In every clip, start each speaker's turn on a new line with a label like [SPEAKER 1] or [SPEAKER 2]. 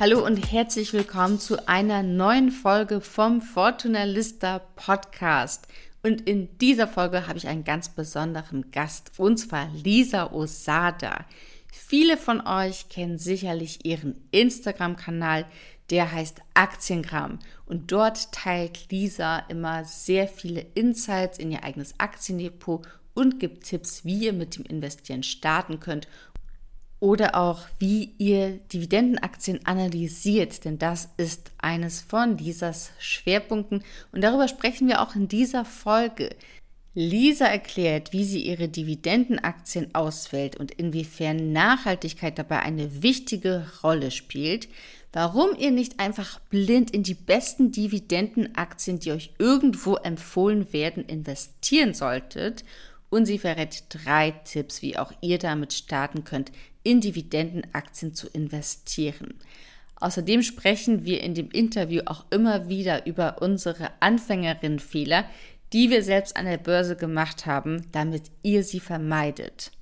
[SPEAKER 1] Hallo und herzlich willkommen zu einer neuen Folge vom Fortuna Lista Podcast. Und in dieser Folge habe ich einen ganz besonderen Gast, und zwar Lisa Osada. Viele von euch kennen sicherlich ihren Instagram-Kanal, der heißt Aktiengramm. Und dort teilt Lisa immer sehr viele Insights in ihr eigenes Aktiendepot und gibt Tipps, wie ihr mit dem Investieren starten könnt oder auch, wie ihr Dividendenaktien analysiert, denn das ist eines von Lisas Schwerpunkten. Und darüber sprechen wir auch in dieser Folge. Lisa erklärt, wie sie ihre Dividendenaktien auswählt und inwiefern Nachhaltigkeit dabei eine wichtige Rolle spielt, warum ihr nicht einfach blind in die besten Dividendenaktien, die euch irgendwo empfohlen werden, investieren solltet und sie verrät drei Tipps, wie auch ihr damit starten könnt, in Dividendenaktien zu investieren. Außerdem sprechen wir in dem Interview auch immer wieder über unsere Anfängerinnenfehler, die wir selbst an der Börse gemacht haben, damit ihr sie vermeidet.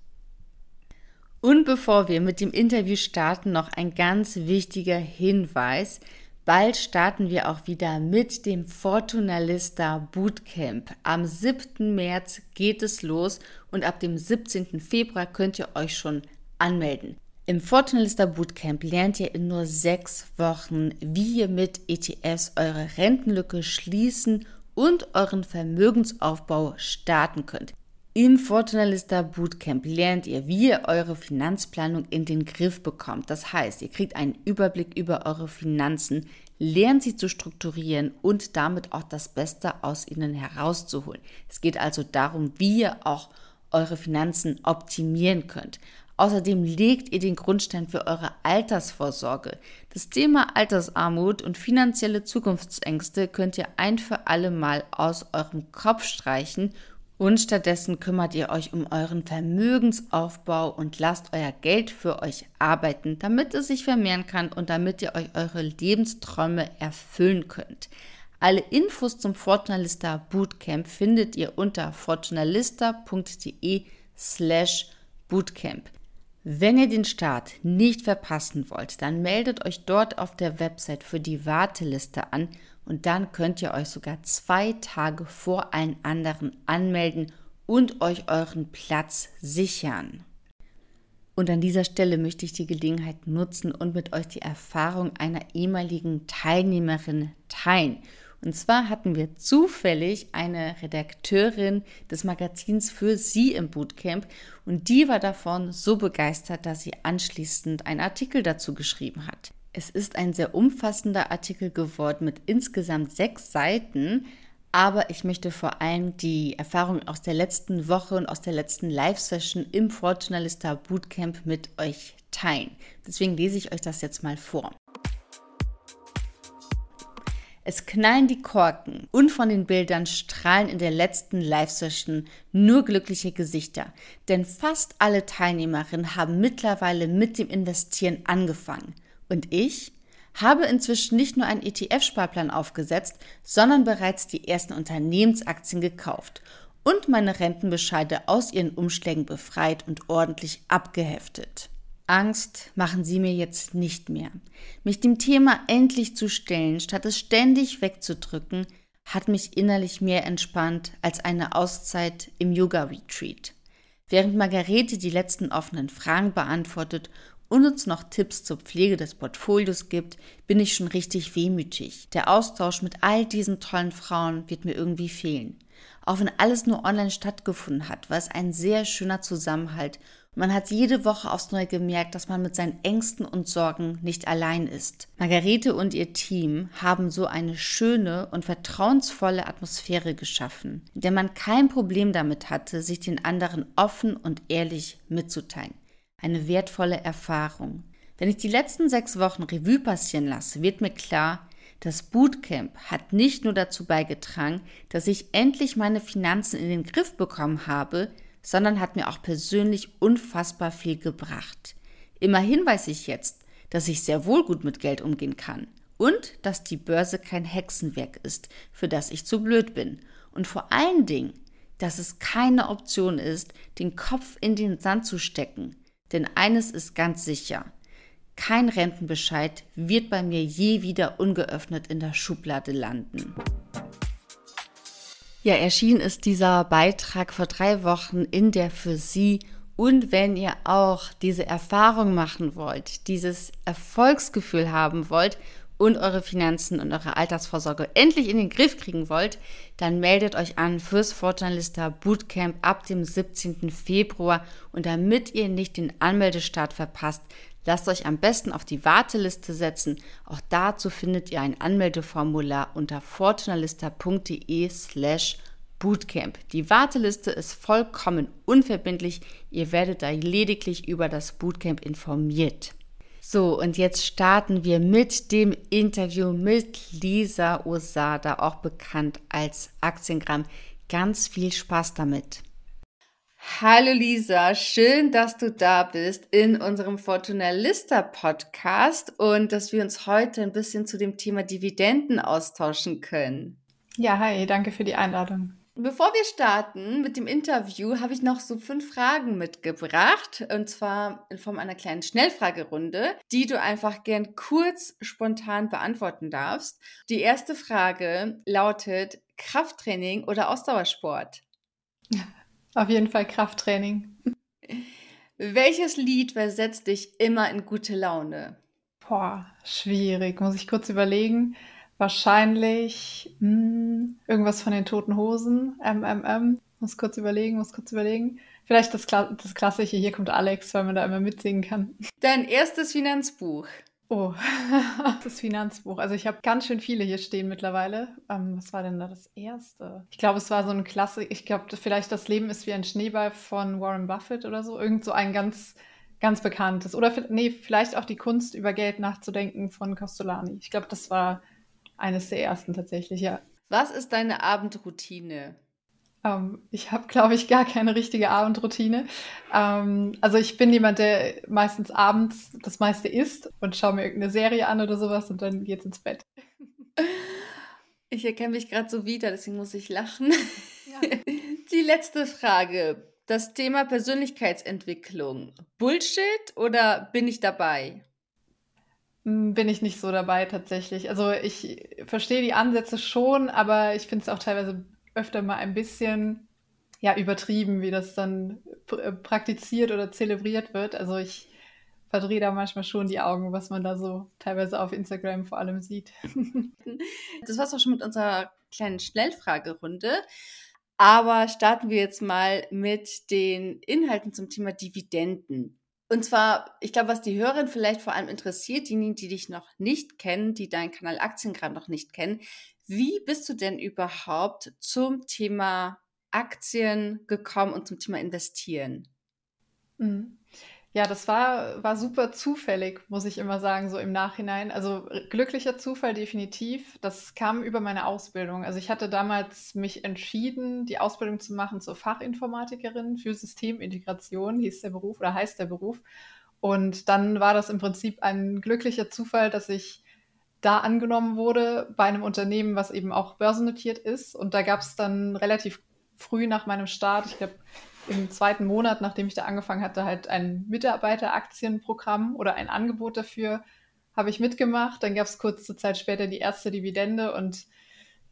[SPEAKER 1] Und bevor wir mit dem Interview starten, noch ein ganz wichtiger Hinweis. Bald starten wir auch wieder mit dem Fortunalista Bootcamp. Am 7. März geht es los und ab dem 17. Februar könnt ihr euch schon anmelden. Im Fortunalista Bootcamp lernt ihr in nur sechs Wochen, wie ihr mit ETFs eure Rentenlücke schließen und euren Vermögensaufbau starten könnt. Im Fortunalista Bootcamp lernt ihr, wie ihr eure Finanzplanung in den Griff bekommt. Das heißt, ihr kriegt einen Überblick über eure Finanzen, lernt sie zu strukturieren und damit auch das Beste aus ihnen herauszuholen. Es geht also darum, wie ihr auch eure Finanzen optimieren könnt. Außerdem legt ihr den Grundstein für eure Altersvorsorge. Das Thema Altersarmut und finanzielle Zukunftsängste könnt ihr ein für alle Mal aus eurem Kopf streichen und stattdessen kümmert ihr euch um euren Vermögensaufbau und lasst euer Geld für euch arbeiten, damit es sich vermehren kann und damit ihr euch eure Lebensträume erfüllen könnt. Alle Infos zum Fortunalista Bootcamp findet ihr unter fortunalista.de slash Bootcamp. Wenn ihr den Start nicht verpassen wollt, dann meldet euch dort auf der Website für die Warteliste an und dann könnt ihr euch sogar zwei Tage vor allen anderen anmelden und euch euren Platz sichern. Und an dieser Stelle möchte ich die Gelegenheit nutzen und mit euch die Erfahrung einer ehemaligen Teilnehmerin teilen. Und zwar hatten wir zufällig eine Redakteurin des Magazins für sie im Bootcamp und die war davon so begeistert, dass sie anschließend einen Artikel dazu geschrieben hat. Es ist ein sehr umfassender Artikel geworden mit insgesamt sechs Seiten, aber ich möchte vor allem die Erfahrung aus der letzten Woche und aus der letzten Live-Session im Fortunalista Bootcamp mit euch teilen. Deswegen lese ich euch das jetzt mal vor. Es knallen die Korken und von den Bildern strahlen in der letzten Live-Session nur glückliche Gesichter. Denn fast alle Teilnehmerinnen haben mittlerweile mit dem Investieren angefangen. Und ich habe inzwischen nicht nur einen ETF-Sparplan aufgesetzt, sondern bereits die ersten Unternehmensaktien gekauft und meine Rentenbescheide aus ihren Umschlägen befreit und ordentlich abgeheftet. Angst machen Sie mir jetzt nicht mehr. Mich dem Thema endlich zu stellen, statt es ständig wegzudrücken, hat mich innerlich mehr entspannt als eine Auszeit im Yoga-Retreat. Während Margarete die letzten offenen Fragen beantwortet und uns noch Tipps zur Pflege des Portfolios gibt, bin ich schon richtig wehmütig. Der Austausch mit all diesen tollen Frauen wird mir irgendwie fehlen. Auch wenn alles nur online stattgefunden hat, war es ein sehr schöner Zusammenhalt man hat jede Woche aufs Neue gemerkt, dass man mit seinen Ängsten und Sorgen nicht allein ist. Margarete und ihr Team haben so eine schöne und vertrauensvolle Atmosphäre geschaffen, in der man kein Problem damit hatte, sich den anderen offen und ehrlich mitzuteilen. Eine wertvolle Erfahrung. Wenn ich die letzten sechs Wochen Revue passieren lasse, wird mir klar, das Bootcamp hat nicht nur dazu beigetragen, dass ich endlich meine Finanzen in den Griff bekommen habe, sondern hat mir auch persönlich unfassbar viel gebracht. Immerhin weiß ich jetzt, dass ich sehr wohl gut mit Geld umgehen kann und dass die Börse kein Hexenwerk ist, für das ich zu blöd bin. Und vor allen Dingen, dass es keine Option ist, den Kopf in den Sand zu stecken. Denn eines ist ganz sicher. Kein Rentenbescheid wird bei mir je wieder ungeöffnet in der Schublade landen. Ja, erschienen ist dieser Beitrag vor drei Wochen in der für Sie. Und wenn ihr auch diese Erfahrung machen wollt, dieses Erfolgsgefühl haben wollt und eure Finanzen und eure Altersvorsorge endlich in den Griff kriegen wollt, dann meldet euch an fürs Fortunalista Bootcamp ab dem 17. Februar. Und damit ihr nicht den Anmeldestart verpasst, lasst euch am besten auf die Warteliste setzen. Auch dazu findet ihr ein Anmeldeformular unter fortunalista.de slash Bootcamp. Die Warteliste ist vollkommen unverbindlich. Ihr werdet da lediglich über das Bootcamp informiert. So, und jetzt starten wir mit dem Interview mit Lisa Osada, auch bekannt als Aktiengramm. Ganz viel Spaß damit. Hallo Lisa, schön, dass du da bist in unserem Fortuna Lista Podcast und dass wir uns heute ein bisschen zu dem Thema Dividenden austauschen können.
[SPEAKER 2] Ja, hi, danke für die Einladung.
[SPEAKER 1] Bevor wir starten mit dem Interview, habe ich noch so fünf Fragen mitgebracht. Und zwar in Form einer kleinen Schnellfragerunde, die du einfach gern kurz spontan beantworten darfst. Die erste Frage lautet: Krafttraining oder Ausdauersport?
[SPEAKER 2] Auf jeden Fall Krafttraining.
[SPEAKER 1] Welches Lied versetzt dich immer in gute Laune?
[SPEAKER 2] Boah, schwierig. Muss ich kurz überlegen. Wahrscheinlich mh, hm, irgendwas von den Toten Hosen. MMM. Muss kurz überlegen, muss kurz überlegen. Vielleicht das, Kla das klassische Hier kommt Alex, weil man da immer mitsingen kann.
[SPEAKER 1] Dein erstes Finanzbuch.
[SPEAKER 2] Oh, das Finanzbuch. Also ich habe ganz schön viele hier stehen mittlerweile. Ähm, was war denn da das erste? Ich glaube, es war so ein Klassik. Ich glaube, vielleicht das Leben ist wie ein Schneeball von Warren Buffett oder so. Irgend so ein ganz, ganz bekanntes. Oder nee, vielleicht auch die Kunst über Geld nachzudenken von Costolani. Ich glaube, das war eines der ersten tatsächlich, ja.
[SPEAKER 1] Was ist deine Abendroutine?
[SPEAKER 2] Ähm, ich habe, glaube ich, gar keine richtige Abendroutine. Ähm, also ich bin jemand, der meistens abends das meiste isst und schaue mir irgendeine Serie an oder sowas und dann geht's ins Bett.
[SPEAKER 1] Ich erkenne mich gerade so wieder, deswegen muss ich lachen. Ja. Die letzte Frage. Das Thema Persönlichkeitsentwicklung. Bullshit oder bin ich dabei?
[SPEAKER 2] Hm, bin ich nicht so dabei tatsächlich. Also ich verstehe die Ansätze schon, aber ich finde es auch teilweise öfter mal ein bisschen ja übertrieben, wie das dann äh, praktiziert oder zelebriert wird. Also ich verdrehe da manchmal schon die Augen, was man da so teilweise auf Instagram vor allem sieht.
[SPEAKER 1] das war's auch schon mit unserer kleinen Schnellfragerunde. Aber starten wir jetzt mal mit den Inhalten zum Thema Dividenden. Und zwar, ich glaube, was die Hörerin vielleicht vor allem interessiert, diejenigen, die dich noch nicht kennen, die deinen Kanal Aktienkram noch nicht kennen, wie bist du denn überhaupt zum Thema Aktien gekommen und zum Thema Investieren?
[SPEAKER 2] Mhm. Ja, das war, war super zufällig, muss ich immer sagen, so im Nachhinein. Also glücklicher Zufall definitiv. Das kam über meine Ausbildung. Also ich hatte damals mich entschieden, die Ausbildung zu machen zur Fachinformatikerin für Systemintegration, hieß der Beruf oder heißt der Beruf. Und dann war das im Prinzip ein glücklicher Zufall, dass ich da angenommen wurde bei einem Unternehmen, was eben auch börsennotiert ist. Und da gab es dann relativ früh nach meinem Start, ich glaube im zweiten Monat, nachdem ich da angefangen hatte, halt ein Mitarbeiteraktienprogramm oder ein Angebot dafür habe ich mitgemacht. Dann gab es kurze Zeit später die erste Dividende und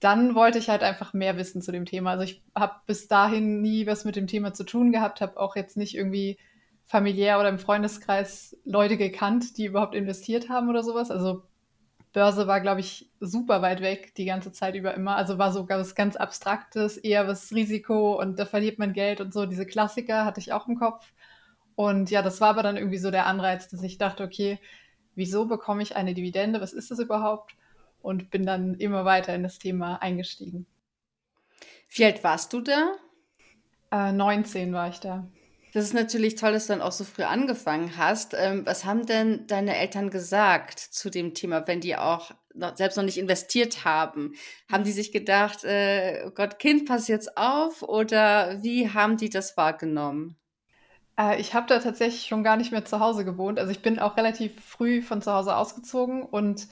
[SPEAKER 2] dann wollte ich halt einfach mehr wissen zu dem Thema. Also ich habe bis dahin nie was mit dem Thema zu tun gehabt, habe auch jetzt nicht irgendwie familiär oder im Freundeskreis Leute gekannt, die überhaupt investiert haben oder sowas. Also Börse war, glaube ich, super weit weg die ganze Zeit über immer. Also war sogar was ganz Abstraktes, eher was Risiko und da verliert man Geld und so. Diese Klassiker hatte ich auch im Kopf. Und ja, das war aber dann irgendwie so der Anreiz, dass ich dachte, okay, wieso bekomme ich eine Dividende? Was ist das überhaupt? Und bin dann immer weiter in das Thema eingestiegen.
[SPEAKER 1] Wie alt warst du da?
[SPEAKER 2] Äh, 19 war ich da.
[SPEAKER 1] Das ist natürlich toll, dass du dann auch so früh angefangen hast. Ähm, was haben denn deine Eltern gesagt zu dem Thema, wenn die auch noch, selbst noch nicht investiert haben? Haben die sich gedacht, äh, oh Gott, Kind, pass jetzt auf? Oder wie haben die das wahrgenommen?
[SPEAKER 2] Äh, ich habe da tatsächlich schon gar nicht mehr zu Hause gewohnt. Also ich bin auch relativ früh von zu Hause ausgezogen und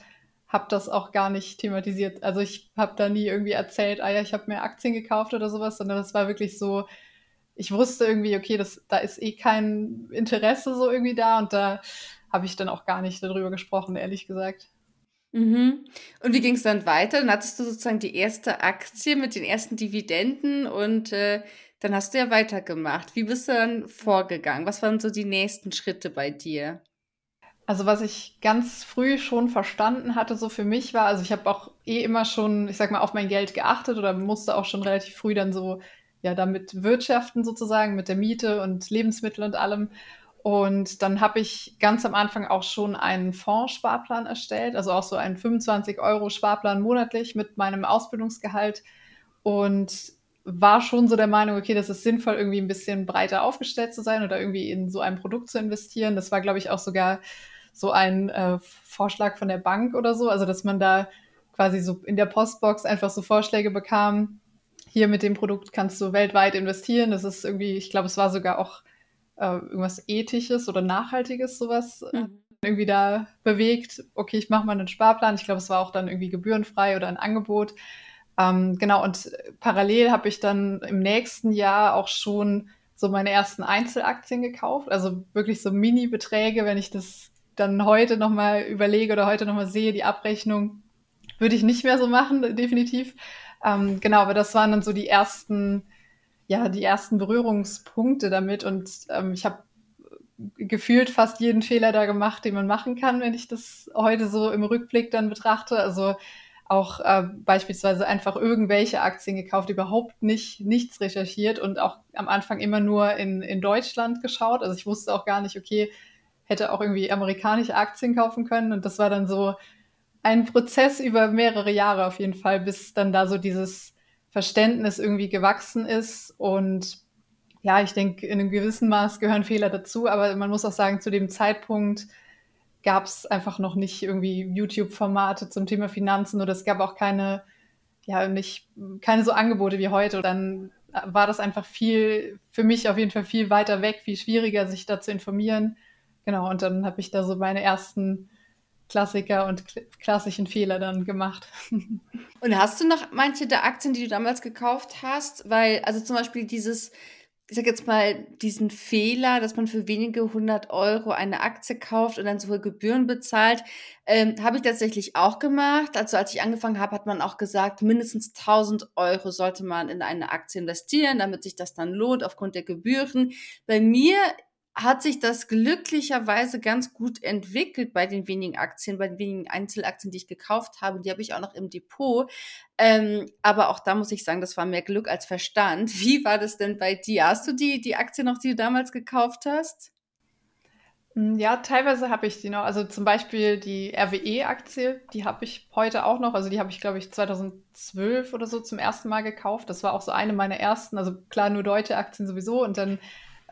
[SPEAKER 2] habe das auch gar nicht thematisiert. Also ich habe da nie irgendwie erzählt, ah ja, ich habe mir Aktien gekauft oder sowas, sondern das war wirklich so, ich wusste irgendwie, okay, das, da ist eh kein Interesse so irgendwie da und da habe ich dann auch gar nicht darüber gesprochen, ehrlich gesagt.
[SPEAKER 1] Mhm. Und wie ging es dann weiter? Dann hattest du sozusagen die erste Aktie mit den ersten Dividenden und äh, dann hast du ja weitergemacht. Wie bist du dann vorgegangen? Was waren so die nächsten Schritte bei dir?
[SPEAKER 2] Also was ich ganz früh schon verstanden hatte, so für mich war, also ich habe auch eh immer schon, ich sag mal, auf mein Geld geachtet oder musste auch schon relativ früh dann so, ja, damit wirtschaften sozusagen, mit der Miete und Lebensmittel und allem. Und dann habe ich ganz am Anfang auch schon einen Fondssparplan erstellt, also auch so einen 25 Euro Sparplan monatlich mit meinem Ausbildungsgehalt und war schon so der Meinung, okay, das ist sinnvoll, irgendwie ein bisschen breiter aufgestellt zu sein oder irgendwie in so ein Produkt zu investieren. Das war, glaube ich, auch sogar so ein äh, Vorschlag von der Bank oder so, also dass man da quasi so in der Postbox einfach so Vorschläge bekam, hier mit dem Produkt kannst du weltweit investieren. Das ist irgendwie, ich glaube, es war sogar auch äh, irgendwas Ethisches oder Nachhaltiges, sowas äh, mhm. irgendwie da bewegt. Okay, ich mache mal einen Sparplan. Ich glaube, es war auch dann irgendwie gebührenfrei oder ein Angebot. Ähm, genau, und parallel habe ich dann im nächsten Jahr auch schon so meine ersten Einzelaktien gekauft. Also wirklich so Mini-Beträge, wenn ich das dann heute nochmal überlege oder heute nochmal sehe, die Abrechnung, würde ich nicht mehr so machen, definitiv. Ähm, genau, aber das waren dann so die ersten, ja, die ersten Berührungspunkte damit und ähm, ich habe gefühlt fast jeden Fehler da gemacht, den man machen kann, wenn ich das heute so im Rückblick dann betrachte. Also auch äh, beispielsweise einfach irgendwelche Aktien gekauft, überhaupt nicht nichts recherchiert und auch am Anfang immer nur in, in Deutschland geschaut. Also ich wusste auch gar nicht, okay, hätte auch irgendwie amerikanische Aktien kaufen können. Und das war dann so ein Prozess über mehrere Jahre auf jeden Fall, bis dann da so dieses Verständnis irgendwie gewachsen ist. Und ja, ich denke, in einem gewissen Maß gehören Fehler dazu, aber man muss auch sagen, zu dem Zeitpunkt gab es einfach noch nicht irgendwie YouTube-Formate zum Thema Finanzen oder es gab auch keine, ja, nicht, keine so Angebote wie heute. Dann war das einfach viel, für mich auf jeden Fall viel weiter weg, viel schwieriger, sich da zu informieren. Genau, und dann habe ich da so meine ersten Klassiker und klassischen Fehler dann gemacht.
[SPEAKER 1] Und hast du noch manche der Aktien, die du damals gekauft hast? Weil, also zum Beispiel dieses, ich sag jetzt mal, diesen Fehler, dass man für wenige hundert Euro eine Aktie kauft und dann so hohe Gebühren bezahlt, ähm, habe ich tatsächlich auch gemacht. Also als ich angefangen habe, hat man auch gesagt, mindestens 1000 Euro sollte man in eine Aktie investieren, damit sich das dann lohnt aufgrund der Gebühren. Bei mir hat sich das glücklicherweise ganz gut entwickelt bei den wenigen Aktien, bei den wenigen Einzelaktien, die ich gekauft habe. Die habe ich auch noch im Depot. Ähm, aber auch da muss ich sagen, das war mehr Glück als Verstand. Wie war das denn bei dir? Hast du die, die Aktie noch, die du damals gekauft hast?
[SPEAKER 2] Hm, ja, teilweise habe ich die noch. Also zum Beispiel die RWE-Aktie, die habe ich heute auch noch. Also die habe ich, glaube ich, 2012 oder so zum ersten Mal gekauft. Das war auch so eine meiner ersten. Also klar, nur deutsche Aktien sowieso. Und dann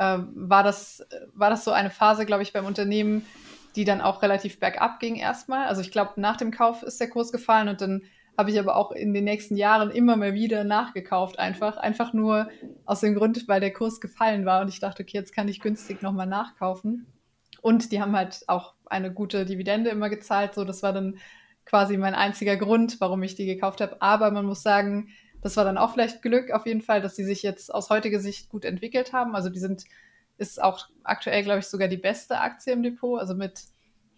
[SPEAKER 2] äh, war, das, war das so eine Phase, glaube ich, beim Unternehmen, die dann auch relativ bergab ging erstmal. Also ich glaube, nach dem Kauf ist der Kurs gefallen und dann habe ich aber auch in den nächsten Jahren immer mal wieder nachgekauft, einfach. Einfach nur aus dem Grund, weil der Kurs gefallen war und ich dachte, okay, jetzt kann ich günstig nochmal nachkaufen. Und die haben halt auch eine gute Dividende immer gezahlt. So, das war dann quasi mein einziger Grund, warum ich die gekauft habe. Aber man muss sagen, das war dann auch vielleicht Glück auf jeden Fall, dass sie sich jetzt aus heutiger Sicht gut entwickelt haben. Also die sind, ist auch aktuell, glaube ich, sogar die beste Aktie im Depot, also mit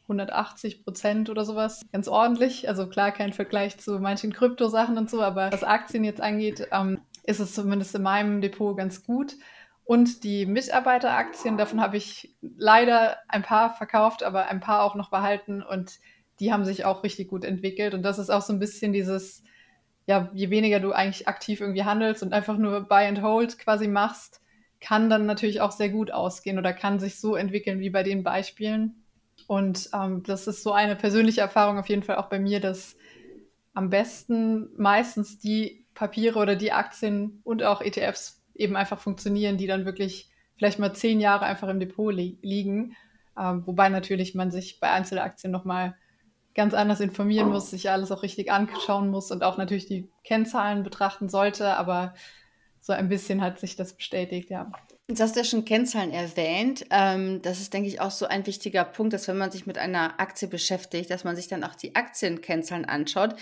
[SPEAKER 2] 180 Prozent oder sowas. Ganz ordentlich. Also klar, kein Vergleich zu manchen Kryptosachen und so, aber was Aktien jetzt angeht, ähm, ist es zumindest in meinem Depot ganz gut. Und die Mitarbeiteraktien, davon habe ich leider ein paar verkauft, aber ein paar auch noch behalten und die haben sich auch richtig gut entwickelt. Und das ist auch so ein bisschen dieses, ja, je weniger du eigentlich aktiv irgendwie handelst und einfach nur Buy and Hold quasi machst, kann dann natürlich auch sehr gut ausgehen oder kann sich so entwickeln wie bei den Beispielen. Und ähm, das ist so eine persönliche Erfahrung auf jeden Fall auch bei mir, dass am besten meistens die Papiere oder die Aktien und auch ETFs eben einfach funktionieren, die dann wirklich vielleicht mal zehn Jahre einfach im Depot li liegen. Ähm, wobei natürlich man sich bei Einzelaktien nochmal ganz anders informieren muss, sich alles auch richtig anschauen muss und auch natürlich die Kennzahlen betrachten sollte. Aber so ein bisschen hat sich das bestätigt, ja.
[SPEAKER 1] Jetzt hast du ja schon Kennzahlen erwähnt. Ähm, das ist, denke ich, auch so ein wichtiger Punkt, dass wenn man sich mit einer Aktie beschäftigt, dass man sich dann auch die Aktienkennzahlen anschaut.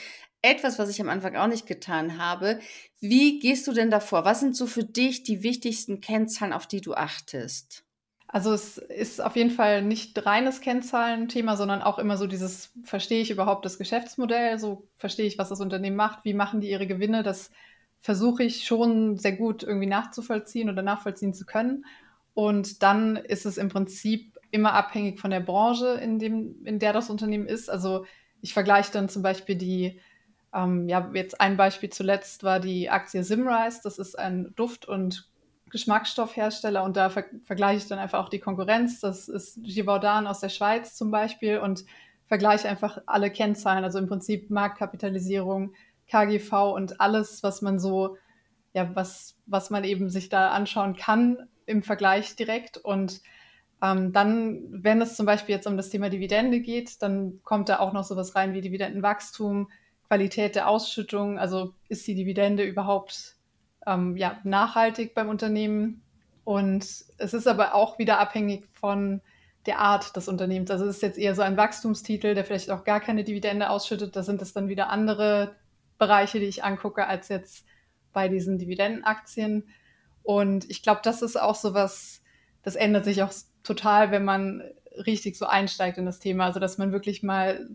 [SPEAKER 1] Etwas, was ich am Anfang auch nicht getan habe. Wie gehst du denn davor? Was sind so für dich die wichtigsten Kennzahlen, auf die du achtest?
[SPEAKER 2] Also es ist auf jeden Fall nicht reines Kennzahlenthema, sondern auch immer so dieses, verstehe ich überhaupt das Geschäftsmodell, so verstehe ich, was das Unternehmen macht, wie machen die ihre Gewinne, das versuche ich schon sehr gut irgendwie nachzuvollziehen oder nachvollziehen zu können. Und dann ist es im Prinzip immer abhängig von der Branche, in, dem, in der das Unternehmen ist. Also ich vergleiche dann zum Beispiel die, ähm, ja, jetzt ein Beispiel zuletzt war die Aktie Simrise. Das ist ein Duft- und Geschmacksstoffhersteller und da ver vergleiche ich dann einfach auch die Konkurrenz. Das ist Givaudan aus der Schweiz zum Beispiel und vergleiche einfach alle Kennzahlen, also im Prinzip Marktkapitalisierung, KGV und alles, was man so, ja, was, was man eben sich da anschauen kann im Vergleich direkt. Und ähm, dann, wenn es zum Beispiel jetzt um das Thema Dividende geht, dann kommt da auch noch sowas rein wie Dividendenwachstum, Qualität der Ausschüttung. Also ist die Dividende überhaupt ähm, ja, nachhaltig beim Unternehmen? Und es ist aber auch wieder abhängig von der Art des Unternehmens. Also es ist jetzt eher so ein Wachstumstitel, der vielleicht auch gar keine Dividende ausschüttet. Da sind es dann wieder andere Bereiche, die ich angucke, als jetzt bei diesen Dividendenaktien. Und ich glaube, das ist auch so was, das ändert sich auch total, wenn man richtig so einsteigt in das Thema. Also, dass man wirklich mal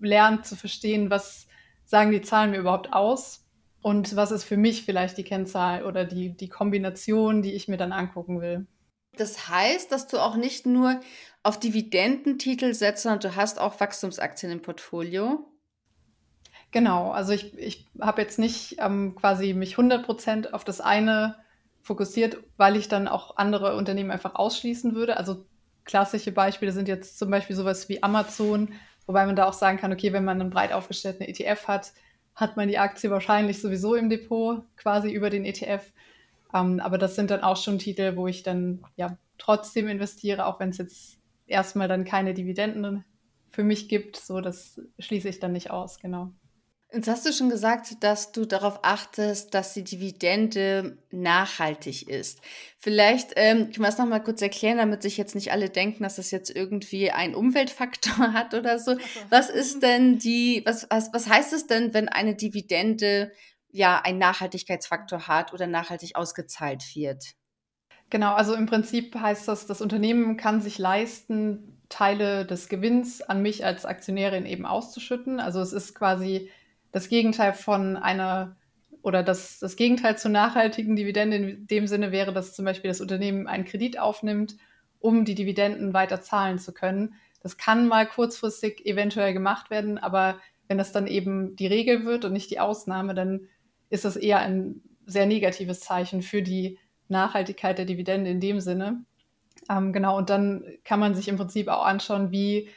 [SPEAKER 2] lernt zu verstehen, was sagen die Zahlen mir überhaupt aus und was ist für mich vielleicht die Kennzahl oder die, die Kombination, die ich mir dann angucken will.
[SPEAKER 1] Das heißt, dass du auch nicht nur auf Dividendentitel setzt, sondern du hast auch Wachstumsaktien im Portfolio.
[SPEAKER 2] Genau, also ich, ich habe jetzt nicht ähm, quasi mich 100% auf das eine fokussiert, weil ich dann auch andere Unternehmen einfach ausschließen würde. Also klassische Beispiele sind jetzt zum Beispiel sowas wie Amazon, wobei man da auch sagen kann, okay, wenn man einen breit aufgestellten ETF hat, hat man die Aktie wahrscheinlich sowieso im Depot, quasi über den ETF. Ähm, aber das sind dann auch schon Titel, wo ich dann ja trotzdem investiere, auch wenn es jetzt erstmal dann keine Dividenden für mich gibt. So, das schließe ich dann nicht aus, genau.
[SPEAKER 1] Jetzt hast du schon gesagt, dass du darauf achtest, dass die Dividende nachhaltig ist. Vielleicht ähm, können wir es nochmal kurz erklären, damit sich jetzt nicht alle denken, dass das jetzt irgendwie einen Umweltfaktor hat oder so. Was ist denn die, was, was, was heißt es denn, wenn eine Dividende ja einen Nachhaltigkeitsfaktor hat oder nachhaltig ausgezahlt wird?
[SPEAKER 2] Genau, also im Prinzip heißt das, das Unternehmen kann sich leisten, Teile des Gewinns an mich als Aktionärin eben auszuschütten. Also es ist quasi das Gegenteil von einer oder das, das Gegenteil zur nachhaltigen Dividende in dem Sinne wäre, dass zum Beispiel das Unternehmen einen Kredit aufnimmt, um die Dividenden weiter zahlen zu können. Das kann mal kurzfristig eventuell gemacht werden, aber wenn das dann eben die Regel wird und nicht die Ausnahme, dann ist das eher ein sehr negatives Zeichen für die Nachhaltigkeit der Dividende in dem Sinne. Ähm, genau, und dann kann man sich im Prinzip auch anschauen, wie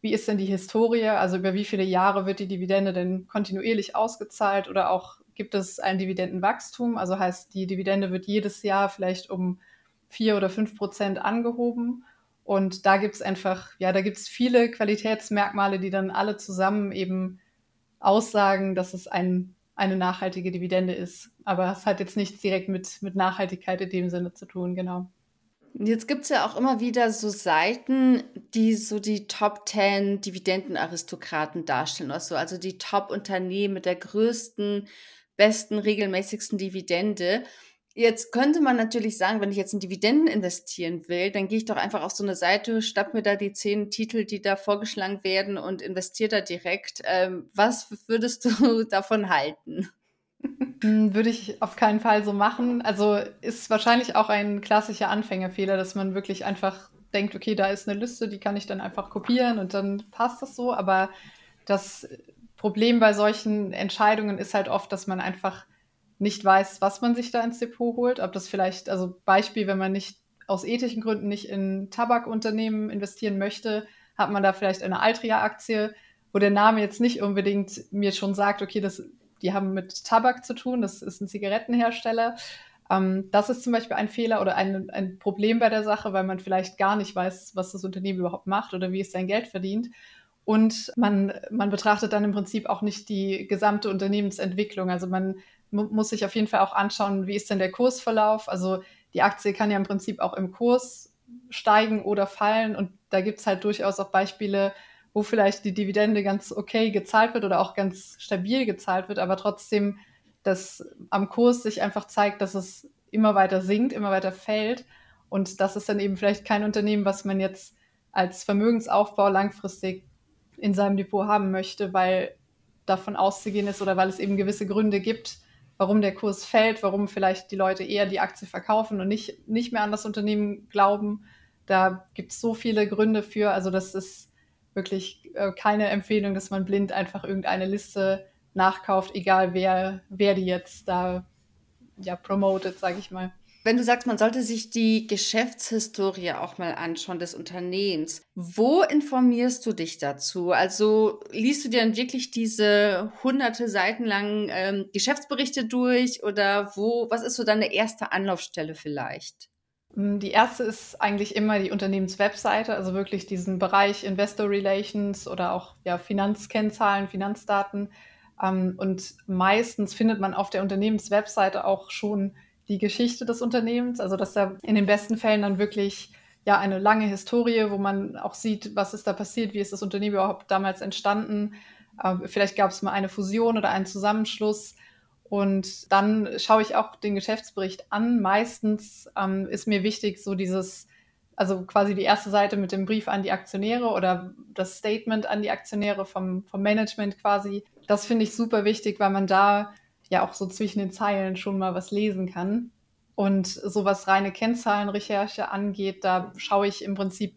[SPEAKER 2] wie ist denn die Historie? Also über wie viele Jahre wird die Dividende denn kontinuierlich ausgezahlt oder auch gibt es ein Dividendenwachstum? Also heißt, die Dividende wird jedes Jahr vielleicht um vier oder fünf Prozent angehoben. Und da gibt es einfach, ja, da gibt es viele Qualitätsmerkmale, die dann alle zusammen eben aussagen, dass es ein, eine nachhaltige Dividende ist. Aber es hat jetzt nichts direkt mit, mit Nachhaltigkeit in dem Sinne zu tun, genau.
[SPEAKER 1] Jetzt gibt es ja auch immer wieder so Seiten, die so die Top 10 Dividendenaristokraten darstellen oder so. Also die Top-Unternehmen mit der größten, besten, regelmäßigsten Dividende. Jetzt könnte man natürlich sagen, wenn ich jetzt in Dividenden investieren will, dann gehe ich doch einfach auf so eine Seite, schnapp mir da die zehn Titel, die da vorgeschlagen werden und investiere da direkt. Ähm, was würdest du davon halten?
[SPEAKER 2] Hm, würde ich auf keinen Fall so machen. Also ist wahrscheinlich auch ein klassischer Anfängerfehler, dass man wirklich einfach denkt, okay, da ist eine Liste, die kann ich dann einfach kopieren und dann passt das so. Aber das Problem bei solchen Entscheidungen ist halt oft, dass man einfach nicht weiß, was man sich da ins Depot holt. Ob das vielleicht, also Beispiel, wenn man nicht aus ethischen Gründen nicht in Tabakunternehmen investieren möchte, hat man da vielleicht eine Altria-Aktie, wo der Name jetzt nicht unbedingt mir schon sagt, okay, das die haben mit Tabak zu tun, das ist ein Zigarettenhersteller. Ähm, das ist zum Beispiel ein Fehler oder ein, ein Problem bei der Sache, weil man vielleicht gar nicht weiß, was das Unternehmen überhaupt macht oder wie es sein Geld verdient. Und man, man betrachtet dann im Prinzip auch nicht die gesamte Unternehmensentwicklung. Also man muss sich auf jeden Fall auch anschauen, wie ist denn der Kursverlauf. Also die Aktie kann ja im Prinzip auch im Kurs steigen oder fallen. Und da gibt es halt durchaus auch Beispiele, wo vielleicht die Dividende ganz okay gezahlt wird oder auch ganz stabil gezahlt wird, aber trotzdem dass am Kurs sich einfach zeigt, dass es immer weiter sinkt, immer weiter fällt. Und das ist dann eben vielleicht kein Unternehmen, was man jetzt als Vermögensaufbau langfristig in seinem Depot haben möchte, weil davon auszugehen ist oder weil es eben gewisse Gründe gibt, warum der Kurs fällt, warum vielleicht die Leute eher die Aktie verkaufen und nicht, nicht mehr an das Unternehmen glauben. Da gibt es so viele Gründe für. Also das ist wirklich äh, keine Empfehlung, dass man blind einfach irgendeine Liste nachkauft, egal wer, wer die jetzt da ja promotet, sage ich mal.
[SPEAKER 1] Wenn du sagst, man sollte sich die Geschäftshistorie auch mal anschauen des Unternehmens, wo informierst du dich dazu? Also liest du dir dann wirklich diese hunderte Seiten langen ähm, Geschäftsberichte durch oder wo, was ist so deine erste Anlaufstelle vielleicht?
[SPEAKER 2] Mm, die erste ist eigentlich immer die Unternehmenswebseite, also wirklich diesen Bereich Investor Relations oder auch ja, Finanzkennzahlen, Finanzdaten. Ähm, und meistens findet man auf der Unternehmenswebseite auch schon die Geschichte des Unternehmens. Also dass da in den besten Fällen dann wirklich ja eine lange Historie, wo man auch sieht, was ist da passiert, wie ist das Unternehmen überhaupt damals entstanden. Äh, vielleicht gab es mal eine Fusion oder einen Zusammenschluss. Und dann schaue ich auch den Geschäftsbericht an. Meistens ähm, ist mir wichtig, so dieses, also quasi die erste Seite mit dem Brief an die Aktionäre oder das Statement an die Aktionäre vom, vom Management quasi das finde ich super wichtig, weil man da ja auch so zwischen den Zeilen schon mal was lesen kann. Und so was reine Kennzahlenrecherche angeht, da schaue ich im Prinzip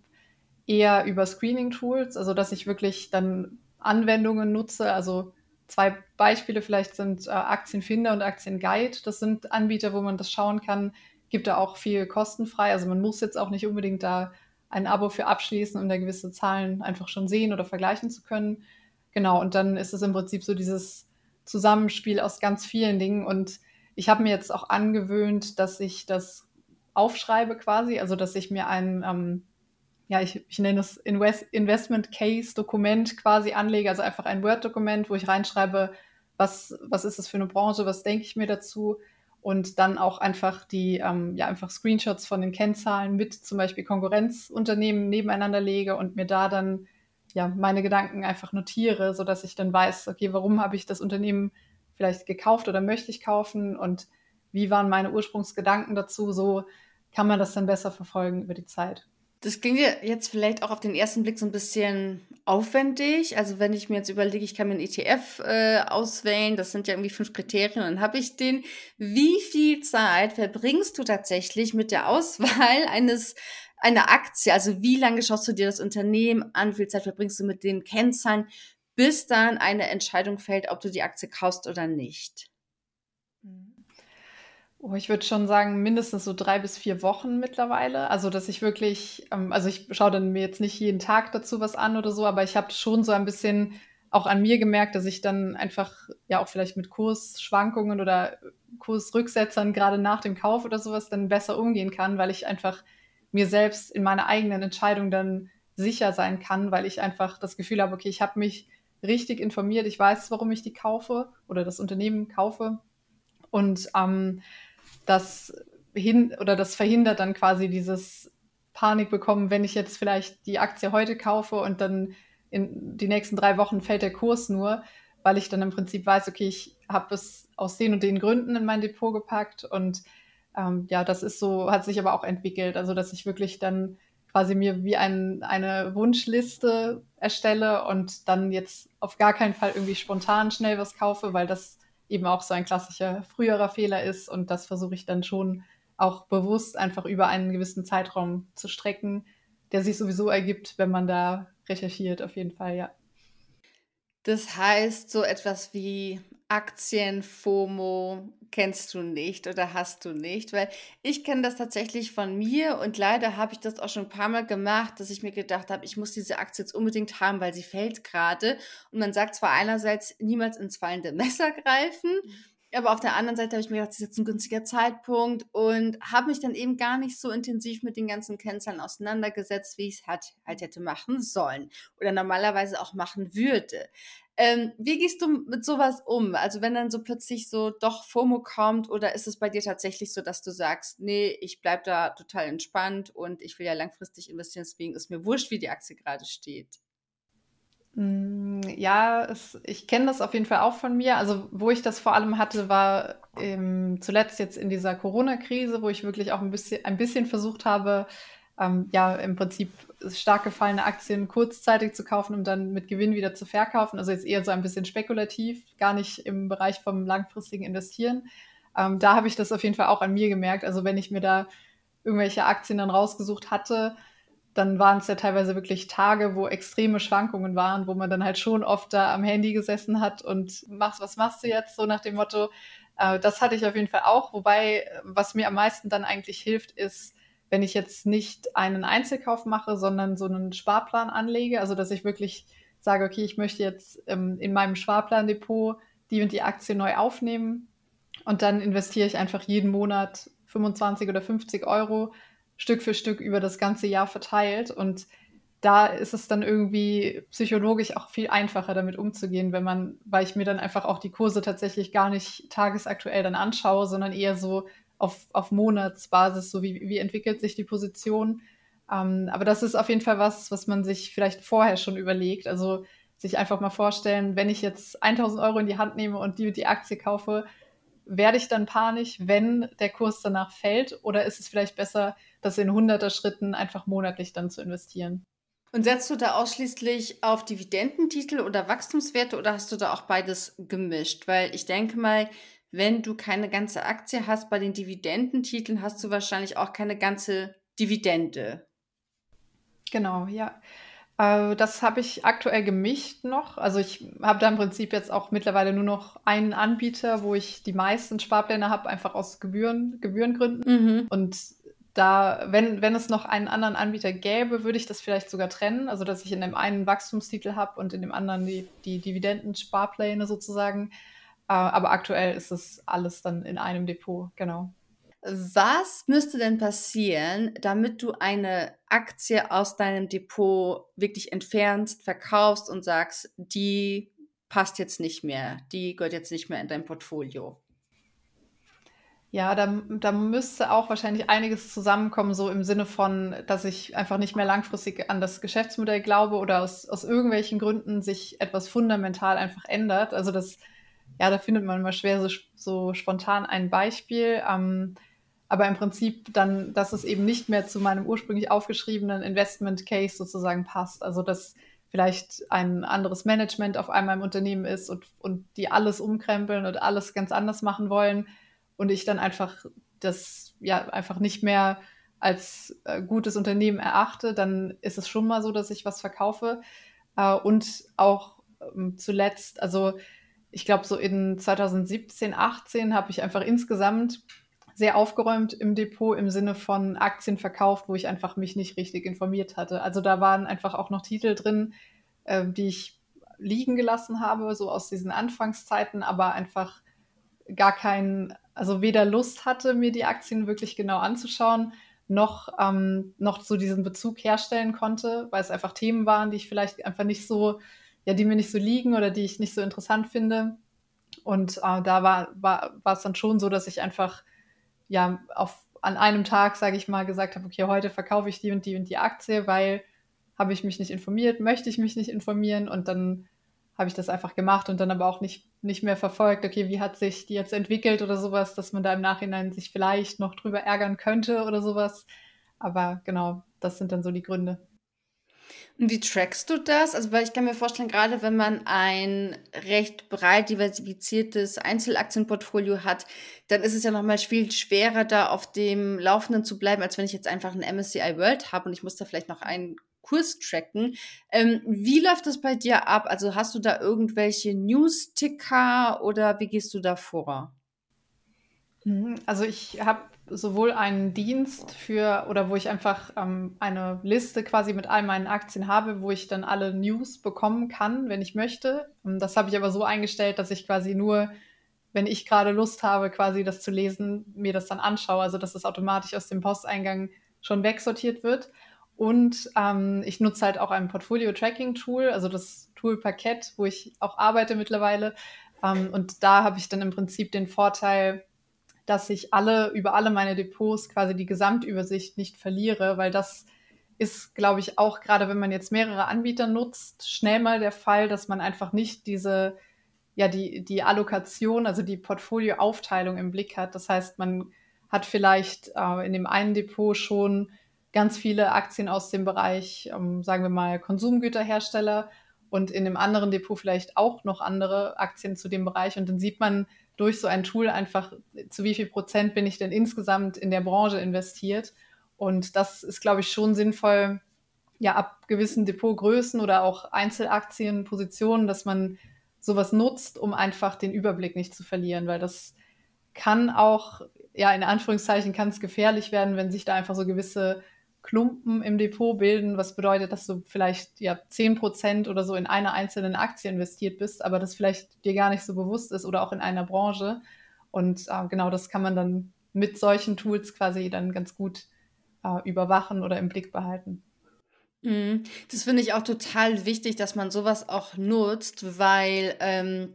[SPEAKER 2] eher über Screening-Tools, also dass ich wirklich dann Anwendungen nutze. Also zwei Beispiele vielleicht sind äh, Aktienfinder und Aktienguide. Das sind Anbieter, wo man das schauen kann. Gibt da auch viel kostenfrei. Also man muss jetzt auch nicht unbedingt da ein Abo für abschließen, um da gewisse Zahlen einfach schon sehen oder vergleichen zu können. Genau, und dann ist es im Prinzip so dieses Zusammenspiel aus ganz vielen Dingen. Und ich habe mir jetzt auch angewöhnt, dass ich das aufschreibe quasi, also dass ich mir ein, ähm, ja, ich, ich nenne es Invest Investment Case Dokument quasi anlege, also einfach ein Word-Dokument, wo ich reinschreibe, was, was ist das für eine Branche, was denke ich mir dazu und dann auch einfach die, ähm, ja, einfach Screenshots von den Kennzahlen mit zum Beispiel Konkurrenzunternehmen nebeneinander lege und mir da dann ja, meine Gedanken einfach notiere, sodass ich dann weiß, okay, warum habe ich das Unternehmen vielleicht gekauft oder möchte ich kaufen und wie waren meine Ursprungsgedanken dazu, so kann man das dann besser verfolgen über die Zeit.
[SPEAKER 1] Das klingt ja jetzt vielleicht auch auf den ersten Blick so ein bisschen aufwendig. Also wenn ich mir jetzt überlege, ich kann mir einen ETF äh, auswählen, das sind ja irgendwie fünf Kriterien, dann habe ich den. Wie viel Zeit verbringst du tatsächlich mit der Auswahl eines eine Aktie, also wie lange schaust du dir das Unternehmen an, wie viel Zeit verbringst du mit den Kennzahlen, bis dann eine Entscheidung fällt, ob du die Aktie kaufst oder nicht?
[SPEAKER 2] Oh, ich würde schon sagen, mindestens so drei bis vier Wochen mittlerweile. Also, dass ich wirklich, ähm, also ich schaue dann mir jetzt nicht jeden Tag dazu was an oder so, aber ich habe schon so ein bisschen auch an mir gemerkt, dass ich dann einfach ja auch vielleicht mit Kursschwankungen oder Kursrücksetzern gerade nach dem Kauf oder sowas dann besser umgehen kann, weil ich einfach mir selbst in meiner eigenen Entscheidung dann sicher sein kann, weil ich einfach das Gefühl habe, okay, ich habe mich richtig informiert, ich weiß, warum ich die kaufe oder das Unternehmen kaufe. Und ähm, das hin oder das verhindert dann quasi dieses Panik bekommen, wenn ich jetzt vielleicht die Aktie heute kaufe und dann in die nächsten drei Wochen fällt der Kurs nur, weil ich dann im Prinzip weiß, okay, ich habe es aus den und den Gründen in mein Depot gepackt und ähm, ja, das ist so, hat sich aber auch entwickelt. Also, dass ich wirklich dann quasi mir wie ein, eine Wunschliste erstelle und dann jetzt auf gar keinen Fall irgendwie spontan schnell was kaufe, weil das eben auch so ein klassischer früherer Fehler ist und das versuche ich dann schon auch bewusst einfach über einen gewissen Zeitraum zu strecken, der sich sowieso ergibt, wenn man da recherchiert, auf jeden Fall, ja.
[SPEAKER 1] Das heißt, so etwas wie Aktien, FOMO kennst du nicht oder hast du nicht, weil ich kenne das tatsächlich von mir und leider habe ich das auch schon ein paar Mal gemacht, dass ich mir gedacht habe, ich muss diese Aktie jetzt unbedingt haben, weil sie fällt gerade. Und man sagt zwar einerseits niemals ins fallende Messer greifen, mhm. Aber auf der anderen Seite habe ich mir gedacht, das ist jetzt ein günstiger Zeitpunkt und habe mich dann eben gar nicht so intensiv mit den ganzen Kennzahlen auseinandergesetzt, wie ich es halt, halt hätte machen sollen oder normalerweise auch machen würde. Ähm, wie gehst du mit sowas um? Also wenn dann so plötzlich so doch FOMO kommt oder ist es bei dir tatsächlich so, dass du sagst, nee, ich bleibe da total entspannt und ich will ja langfristig investieren, deswegen ist mir wurscht, wie die Aktie gerade steht?
[SPEAKER 2] Mm, ja, es, ich kenne das auf jeden Fall auch von mir. Also wo ich das vor allem hatte, war ähm, zuletzt jetzt in dieser Corona-Krise, wo ich wirklich auch ein bisschen, ein bisschen versucht habe, ähm, ja, im Prinzip stark gefallene Aktien kurzzeitig zu kaufen und dann mit Gewinn wieder zu verkaufen. Also jetzt eher so ein bisschen spekulativ, gar nicht im Bereich vom langfristigen Investieren. Ähm, da habe ich das auf jeden Fall auch an mir gemerkt. Also wenn ich mir da irgendwelche Aktien dann rausgesucht hatte, dann waren es ja teilweise wirklich Tage, wo extreme Schwankungen waren, wo man dann halt schon oft da am Handy gesessen hat und machst, was machst du jetzt? So nach dem Motto. Äh, das hatte ich auf jeden Fall auch. Wobei, was mir am meisten dann eigentlich hilft, ist, wenn ich jetzt nicht einen Einzelkauf mache, sondern so einen Sparplan anlege, also dass ich wirklich sage, okay, ich möchte jetzt ähm, in meinem Sparplandepot die und die Aktie neu aufnehmen und dann investiere ich einfach jeden Monat 25 oder 50 Euro Stück für Stück über das ganze Jahr verteilt. Und da ist es dann irgendwie psychologisch auch viel einfacher damit umzugehen, wenn man, weil ich mir dann einfach auch die Kurse tatsächlich gar nicht tagesaktuell dann anschaue, sondern eher so auf, auf Monatsbasis, so wie, wie entwickelt sich die Position. Ähm, aber das ist auf jeden Fall was, was man sich vielleicht vorher schon überlegt. Also sich einfach mal vorstellen, wenn ich jetzt 1000 Euro in die Hand nehme und die die Aktie kaufe, werde ich dann panisch, wenn der Kurs danach fällt? Oder ist es vielleicht besser, das in hunderter Schritten einfach monatlich dann zu investieren?
[SPEAKER 1] Und setzt du da ausschließlich auf Dividendentitel oder Wachstumswerte oder hast du da auch beides gemischt? Weil ich denke mal, wenn du keine ganze Aktie hast, bei den Dividendentiteln hast du wahrscheinlich auch keine ganze Dividende.
[SPEAKER 2] Genau, ja. Äh, das habe ich aktuell gemischt noch. Also ich habe da im Prinzip jetzt auch mittlerweile nur noch einen Anbieter, wo ich die meisten Sparpläne habe, einfach aus Gebühren, Gebührengründen. Mhm. Und da, wenn, wenn es noch einen anderen Anbieter gäbe, würde ich das vielleicht sogar trennen. Also dass ich in dem einen Wachstumstitel habe und in dem anderen die, die Dividenden-Sparpläne sozusagen. Äh, aber aktuell ist es alles dann in einem Depot, genau.
[SPEAKER 1] Was müsste denn passieren, damit du eine Aktie aus deinem Depot wirklich entfernst, verkaufst und sagst, die passt jetzt nicht mehr, die gehört jetzt nicht mehr in dein Portfolio?
[SPEAKER 2] Ja, da, da müsste auch wahrscheinlich einiges zusammenkommen, so im Sinne von, dass ich einfach nicht mehr langfristig an das Geschäftsmodell glaube oder aus, aus irgendwelchen Gründen sich etwas fundamental einfach ändert. Also das ja, da findet man mal schwer so, so spontan ein Beispiel. Ähm, aber im Prinzip dann, dass es eben nicht mehr zu meinem ursprünglich aufgeschriebenen Investment Case sozusagen passt. Also dass vielleicht ein anderes Management auf einmal im Unternehmen ist und, und die alles umkrempeln und alles ganz anders machen wollen und ich dann einfach das ja einfach nicht mehr als äh, gutes Unternehmen erachte, dann ist es schon mal so, dass ich was verkaufe. Äh, und auch ähm, zuletzt, also ich glaube, so in 2017, 18 habe ich einfach insgesamt sehr aufgeräumt im Depot im Sinne von Aktien verkauft, wo ich einfach mich nicht richtig informiert hatte. Also da waren einfach auch noch Titel drin, äh, die ich liegen gelassen habe, so aus diesen Anfangszeiten, aber einfach gar keinen, also weder Lust hatte, mir die Aktien wirklich genau anzuschauen, noch, ähm, noch so diesen Bezug herstellen konnte, weil es einfach Themen waren, die ich vielleicht einfach nicht so ja, die mir nicht so liegen oder die ich nicht so interessant finde. Und äh, da war, war, war es dann schon so, dass ich einfach ja auf, an einem Tag, sage ich mal, gesagt habe, okay, heute verkaufe ich die und die und die Aktie, weil habe ich mich nicht informiert, möchte ich mich nicht informieren und dann habe ich das einfach gemacht und dann aber auch nicht, nicht mehr verfolgt, okay, wie hat sich die jetzt entwickelt oder sowas, dass man da im Nachhinein sich vielleicht noch drüber ärgern könnte oder sowas. Aber genau, das sind dann so die Gründe.
[SPEAKER 1] Und wie trackst du das? Also, weil ich kann mir vorstellen, gerade wenn man ein recht breit diversifiziertes Einzelaktienportfolio hat, dann ist es ja nochmal viel schwerer, da auf dem Laufenden zu bleiben, als wenn ich jetzt einfach ein MSCI World habe und ich muss da vielleicht noch einen Kurs tracken. Ähm, wie läuft das bei dir ab? Also hast du da irgendwelche News-Ticker oder wie gehst du da vor?
[SPEAKER 2] Mhm, also ich habe sowohl einen Dienst für oder wo ich einfach ähm, eine Liste quasi mit all meinen Aktien habe, wo ich dann alle News bekommen kann, wenn ich möchte. Ähm, das habe ich aber so eingestellt, dass ich quasi nur wenn ich gerade Lust habe, quasi das zu lesen, mir das dann anschaue. Also dass es automatisch aus dem Posteingang schon wegsortiert wird. Und ähm, ich nutze halt auch ein Portfolio-Tracking-Tool, also das Tool Parkett, wo ich auch arbeite mittlerweile. Ähm, und da habe ich dann im Prinzip den Vorteil, dass ich alle über alle meine Depots quasi die Gesamtübersicht nicht verliere, weil das ist, glaube ich, auch gerade wenn man jetzt mehrere Anbieter nutzt, schnell mal der Fall, dass man einfach nicht diese, ja, die, die Allokation, also die Portfolioaufteilung im Blick hat. Das heißt, man hat vielleicht äh, in dem einen Depot schon ganz viele Aktien aus dem Bereich, ähm, sagen wir mal, Konsumgüterhersteller und in dem anderen Depot vielleicht auch noch andere Aktien zu dem Bereich. Und dann sieht man durch so ein Tool einfach, zu wie viel Prozent bin ich denn insgesamt in der Branche investiert. Und das ist, glaube ich, schon sinnvoll, ja, ab gewissen Depotgrößen oder auch Einzelaktienpositionen, dass man sowas nutzt, um einfach den Überblick nicht zu verlieren, weil das kann auch, ja, in Anführungszeichen kann es gefährlich werden, wenn sich da einfach so gewisse Klumpen im Depot bilden, was bedeutet, dass du vielleicht ja 10% oder so in einer einzelnen Aktie investiert bist, aber das vielleicht dir gar nicht so bewusst ist oder auch in einer Branche. Und äh, genau das kann man dann mit solchen Tools quasi dann ganz gut äh, überwachen oder im Blick behalten.
[SPEAKER 1] Mhm. Das finde ich auch total wichtig, dass man sowas auch nutzt, weil, ähm,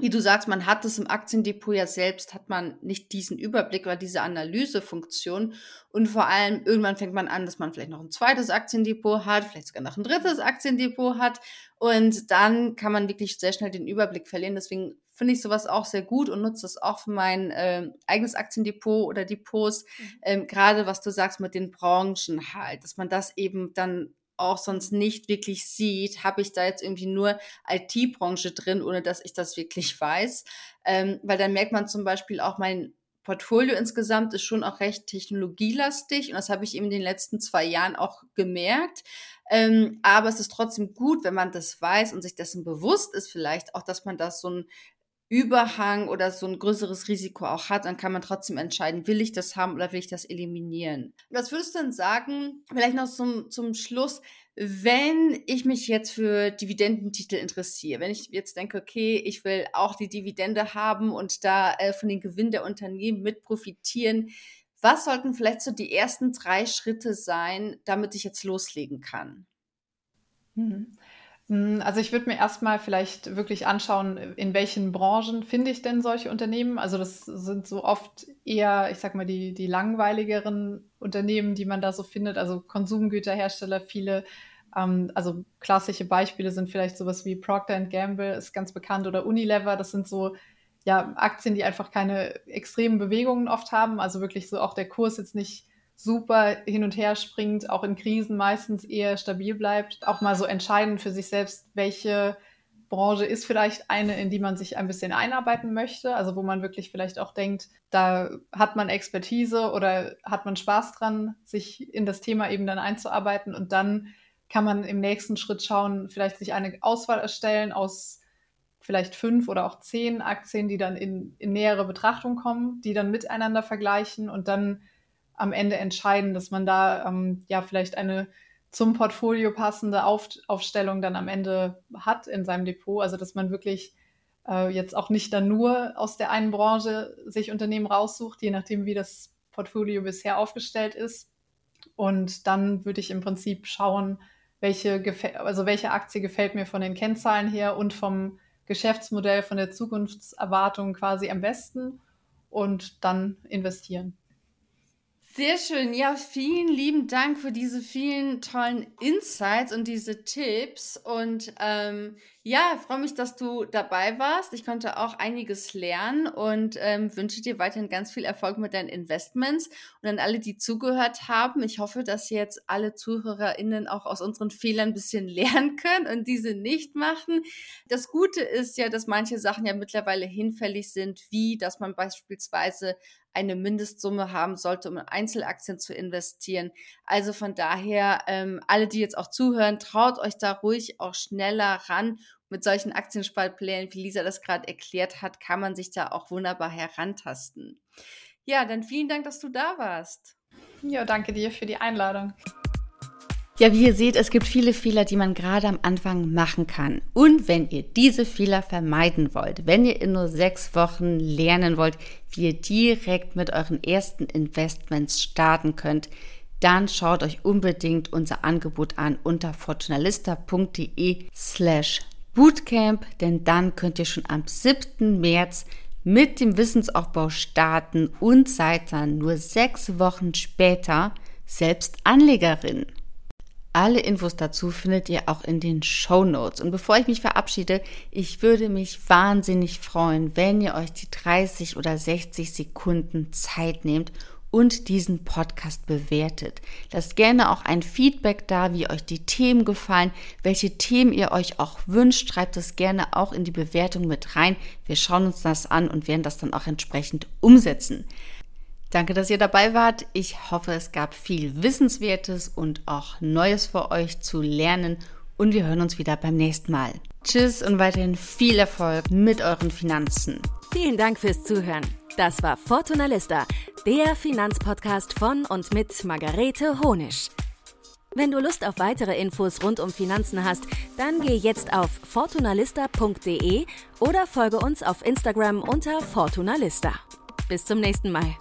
[SPEAKER 1] wie du sagst, man hat es im Aktiendepot ja selbst, hat man nicht diesen Überblick oder diese Analysefunktion. Und vor allem, irgendwann fängt man an, dass man vielleicht noch ein zweites Aktiendepot hat, vielleicht sogar noch ein drittes Aktiendepot hat. Und dann kann man wirklich sehr schnell den Überblick verlieren. Deswegen finde ich sowas auch sehr gut und nutze das auch für mein äh, eigenes Aktiendepot oder Depots. Mhm. Ähm, Gerade was du sagst mit den Branchen halt, dass man das eben dann auch sonst nicht wirklich sieht, habe ich da jetzt irgendwie nur IT-Branche drin, ohne dass ich das wirklich weiß. Ähm, weil dann merkt man zum Beispiel auch mein Portfolio insgesamt ist schon auch recht technologielastig und das habe ich eben in den letzten zwei Jahren auch gemerkt. Ähm, aber es ist trotzdem gut, wenn man das weiß und sich dessen bewusst ist, vielleicht auch, dass man das so ein Überhang oder so ein größeres Risiko auch hat, dann kann man trotzdem entscheiden, will ich das haben oder will ich das eliminieren. Was würdest du denn sagen, vielleicht noch zum, zum Schluss, wenn ich mich jetzt für Dividendentitel interessiere, wenn ich jetzt denke, okay, ich will auch die Dividende haben und da äh, von den Gewinn der Unternehmen mit profitieren, was sollten vielleicht so die ersten drei Schritte sein, damit ich jetzt loslegen kann?
[SPEAKER 2] Mhm. Hm, also ich würde mir erstmal vielleicht wirklich anschauen, in welchen Branchen finde ich denn solche Unternehmen. Also das sind so oft eher, ich sag mal, die, die langweiligeren Unternehmen, die man da so findet. Also Konsumgüterhersteller, viele, ähm, also klassische Beispiele sind vielleicht sowas wie Procter Gamble, ist ganz bekannt, oder Unilever. Das sind so ja, Aktien, die einfach keine extremen Bewegungen oft haben. Also wirklich so auch der Kurs jetzt nicht super hin und her springt, auch in Krisen meistens eher stabil bleibt. Auch mal so entscheiden für sich selbst, welche Branche ist vielleicht eine, in die man sich ein bisschen einarbeiten möchte, also wo man wirklich vielleicht auch denkt, da hat man Expertise oder hat man Spaß dran, sich in das Thema eben dann einzuarbeiten und dann kann man im nächsten Schritt schauen, vielleicht sich eine Auswahl erstellen aus vielleicht fünf oder auch zehn Aktien, die dann in, in nähere Betrachtung kommen, die dann miteinander vergleichen und dann am Ende entscheiden, dass man da ähm, ja vielleicht eine zum Portfolio passende Auf Aufstellung dann am Ende hat in seinem Depot. Also dass man wirklich äh, jetzt auch nicht dann nur aus der einen Branche sich Unternehmen raussucht, je nachdem, wie das Portfolio bisher aufgestellt ist. Und dann würde ich im Prinzip schauen, welche, also welche Aktie gefällt mir von den Kennzahlen her und vom Geschäftsmodell, von der Zukunftserwartung quasi am besten und dann investieren.
[SPEAKER 1] Sehr schön. Ja, vielen lieben Dank für diese vielen tollen Insights und diese Tipps. Und ähm, ja, freue mich, dass du dabei warst. Ich konnte auch einiges lernen und ähm, wünsche dir weiterhin ganz viel Erfolg mit deinen Investments. Und an alle, die zugehört haben, ich hoffe, dass jetzt alle ZuhörerInnen auch aus unseren Fehlern ein bisschen lernen können und diese nicht machen. Das Gute ist ja, dass manche Sachen ja mittlerweile hinfällig sind, wie dass man beispielsweise eine Mindestsumme haben sollte, um in Einzelaktien zu investieren. Also von daher, ähm, alle, die jetzt auch zuhören, traut euch da ruhig auch schneller ran. Mit solchen Aktiensparplänen, wie Lisa das gerade erklärt hat, kann man sich da auch wunderbar herantasten. Ja, dann vielen Dank, dass du da warst.
[SPEAKER 2] Ja, danke dir für die Einladung.
[SPEAKER 1] Ja, wie ihr seht, es gibt viele Fehler, die man gerade am Anfang machen kann. Und wenn ihr diese Fehler vermeiden wollt, wenn ihr in nur sechs Wochen lernen wollt, wie ihr direkt mit euren ersten Investments starten könnt, dann schaut euch unbedingt unser Angebot an unter fortunalista.de slash Bootcamp, denn dann könnt ihr schon am 7. März mit dem Wissensaufbau starten und seid dann nur sechs Wochen später selbst Anlegerin. Alle Infos dazu findet ihr auch in den Show Notes. Und bevor ich mich verabschiede, ich würde mich wahnsinnig freuen, wenn ihr euch die 30 oder 60 Sekunden Zeit nehmt und diesen Podcast bewertet. Lasst gerne auch ein Feedback da, wie euch die Themen gefallen, welche Themen ihr euch auch wünscht. Schreibt es gerne auch in die Bewertung mit rein. Wir schauen uns das an und werden das dann auch entsprechend umsetzen. Danke, dass ihr dabei wart. Ich hoffe, es gab viel Wissenswertes und auch Neues für euch zu lernen und wir hören uns wieder beim nächsten Mal. Tschüss und weiterhin viel Erfolg mit euren Finanzen.
[SPEAKER 3] Vielen Dank fürs Zuhören. Das war Fortuna Lista, der Finanzpodcast von und mit Margarete Honisch. Wenn du Lust auf weitere Infos rund um Finanzen hast, dann geh jetzt auf fortunalista.de oder folge uns auf Instagram unter Fortunalista. Bis zum nächsten Mal.